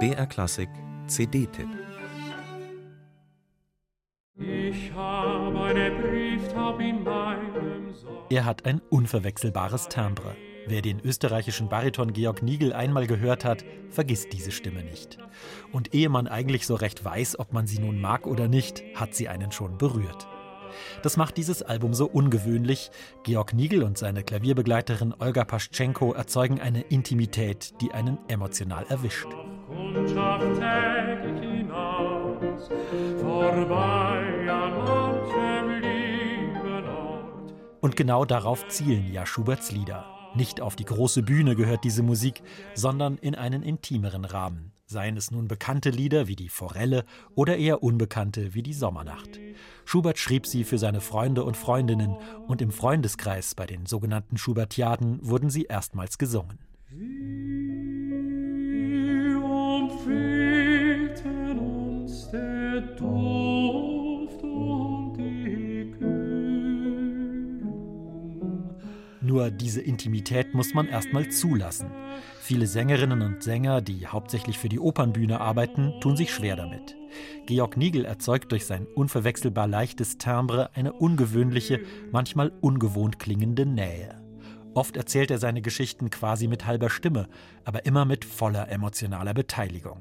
BR Klassik CD-Tipp Er hat ein unverwechselbares Timbre. Wer den österreichischen Bariton Georg Nigel einmal gehört hat, vergisst diese Stimme nicht. Und ehe man eigentlich so recht weiß, ob man sie nun mag oder nicht, hat sie einen schon berührt. Das macht dieses Album so ungewöhnlich. Georg Nigel und seine Klavierbegleiterin Olga Paschenko erzeugen eine Intimität, die einen emotional erwischt. Und genau darauf zielen ja Schuberts Lieder. Nicht auf die große Bühne gehört diese Musik, sondern in einen intimeren Rahmen. Seien es nun bekannte Lieder wie die Forelle oder eher unbekannte wie die Sommernacht. Schubert schrieb sie für seine Freunde und Freundinnen und im Freundeskreis bei den sogenannten Schubertiaden wurden sie erstmals gesungen. Wie uns der Duft Nur diese Intimität muss man erstmal zulassen. Viele Sängerinnen und Sänger, die hauptsächlich für die Opernbühne arbeiten, tun sich schwer damit. Georg Nigel erzeugt durch sein unverwechselbar leichtes Timbre eine ungewöhnliche, manchmal ungewohnt klingende Nähe. Oft erzählt er seine Geschichten quasi mit halber Stimme, aber immer mit voller emotionaler Beteiligung.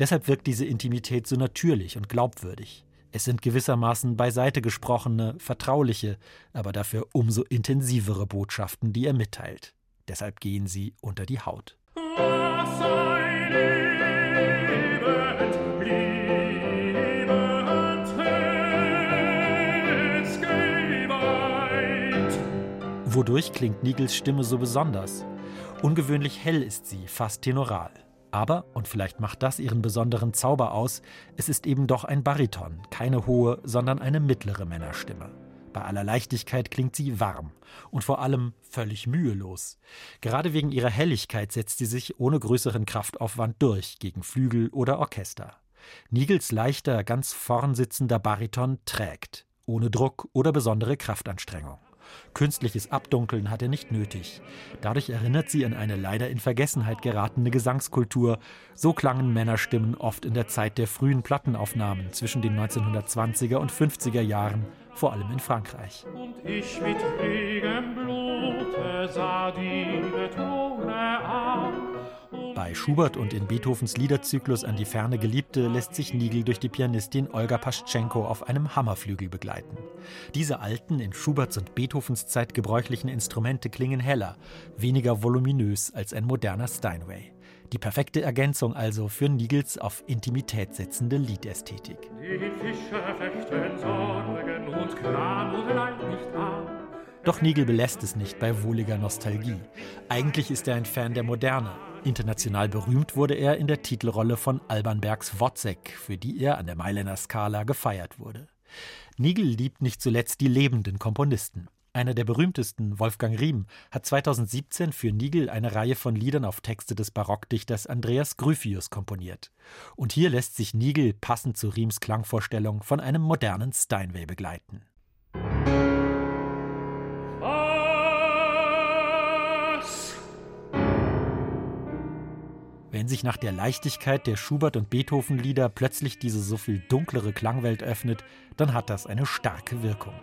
Deshalb wirkt diese Intimität so natürlich und glaubwürdig. Es sind gewissermaßen beiseite gesprochene, vertrauliche, aber dafür umso intensivere Botschaften, die er mitteilt. Deshalb gehen sie unter die Haut. Wodurch klingt Nigels Stimme so besonders? Ungewöhnlich hell ist sie, fast tenoral. Aber, und vielleicht macht das ihren besonderen Zauber aus, es ist eben doch ein Bariton, keine hohe, sondern eine mittlere Männerstimme. Bei aller Leichtigkeit klingt sie warm und vor allem völlig mühelos. Gerade wegen ihrer Helligkeit setzt sie sich ohne größeren Kraftaufwand durch gegen Flügel oder Orchester. Nigels leichter, ganz vorn sitzender Bariton trägt, ohne Druck oder besondere Kraftanstrengung. Künstliches Abdunkeln hat er nicht nötig. Dadurch erinnert sie an eine leider in Vergessenheit geratene Gesangskultur. So klangen Männerstimmen oft in der Zeit der frühen Plattenaufnahmen zwischen den 1920er und 50er Jahren, vor allem in Frankreich. Und ich mit regem Blute sah die an. Bei Schubert und in Beethovens Liederzyklus An die ferne Geliebte lässt sich Nigel durch die Pianistin Olga Paschenko auf einem Hammerflügel begleiten. Diese alten, in Schuberts und Beethovens Zeit gebräuchlichen Instrumente klingen heller, weniger voluminös als ein moderner Steinway. Die perfekte Ergänzung also für Nigels auf Intimität setzende Liedästhetik. Die Fische fechten Sorgen und Kram und Leid nicht an. Doch Nigel belässt es nicht bei wohliger Nostalgie. Eigentlich ist er ein Fan der Moderne. International berühmt wurde er in der Titelrolle von Alban Bergs Wozzeck, für die er an der Mailänder Skala gefeiert wurde. Nigel liebt nicht zuletzt die lebenden Komponisten. Einer der berühmtesten, Wolfgang Riem, hat 2017 für Nigel eine Reihe von Liedern auf Texte des Barockdichters Andreas Gryphius komponiert. Und hier lässt sich Nigel passend zu Riems Klangvorstellung von einem modernen Steinway begleiten. Wenn sich nach der Leichtigkeit der Schubert- und Beethoven-Lieder plötzlich diese so viel dunklere Klangwelt öffnet, dann hat das eine starke Wirkung.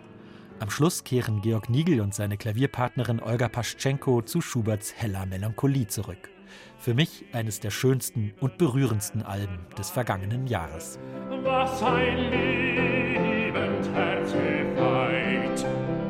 Am Schluss kehren Georg Nigel und seine Klavierpartnerin Olga Paschenko zu Schuberts heller Melancholie zurück. Für mich eines der schönsten und berührendsten Alben des vergangenen Jahres. Was ein liebend Herz gefallen.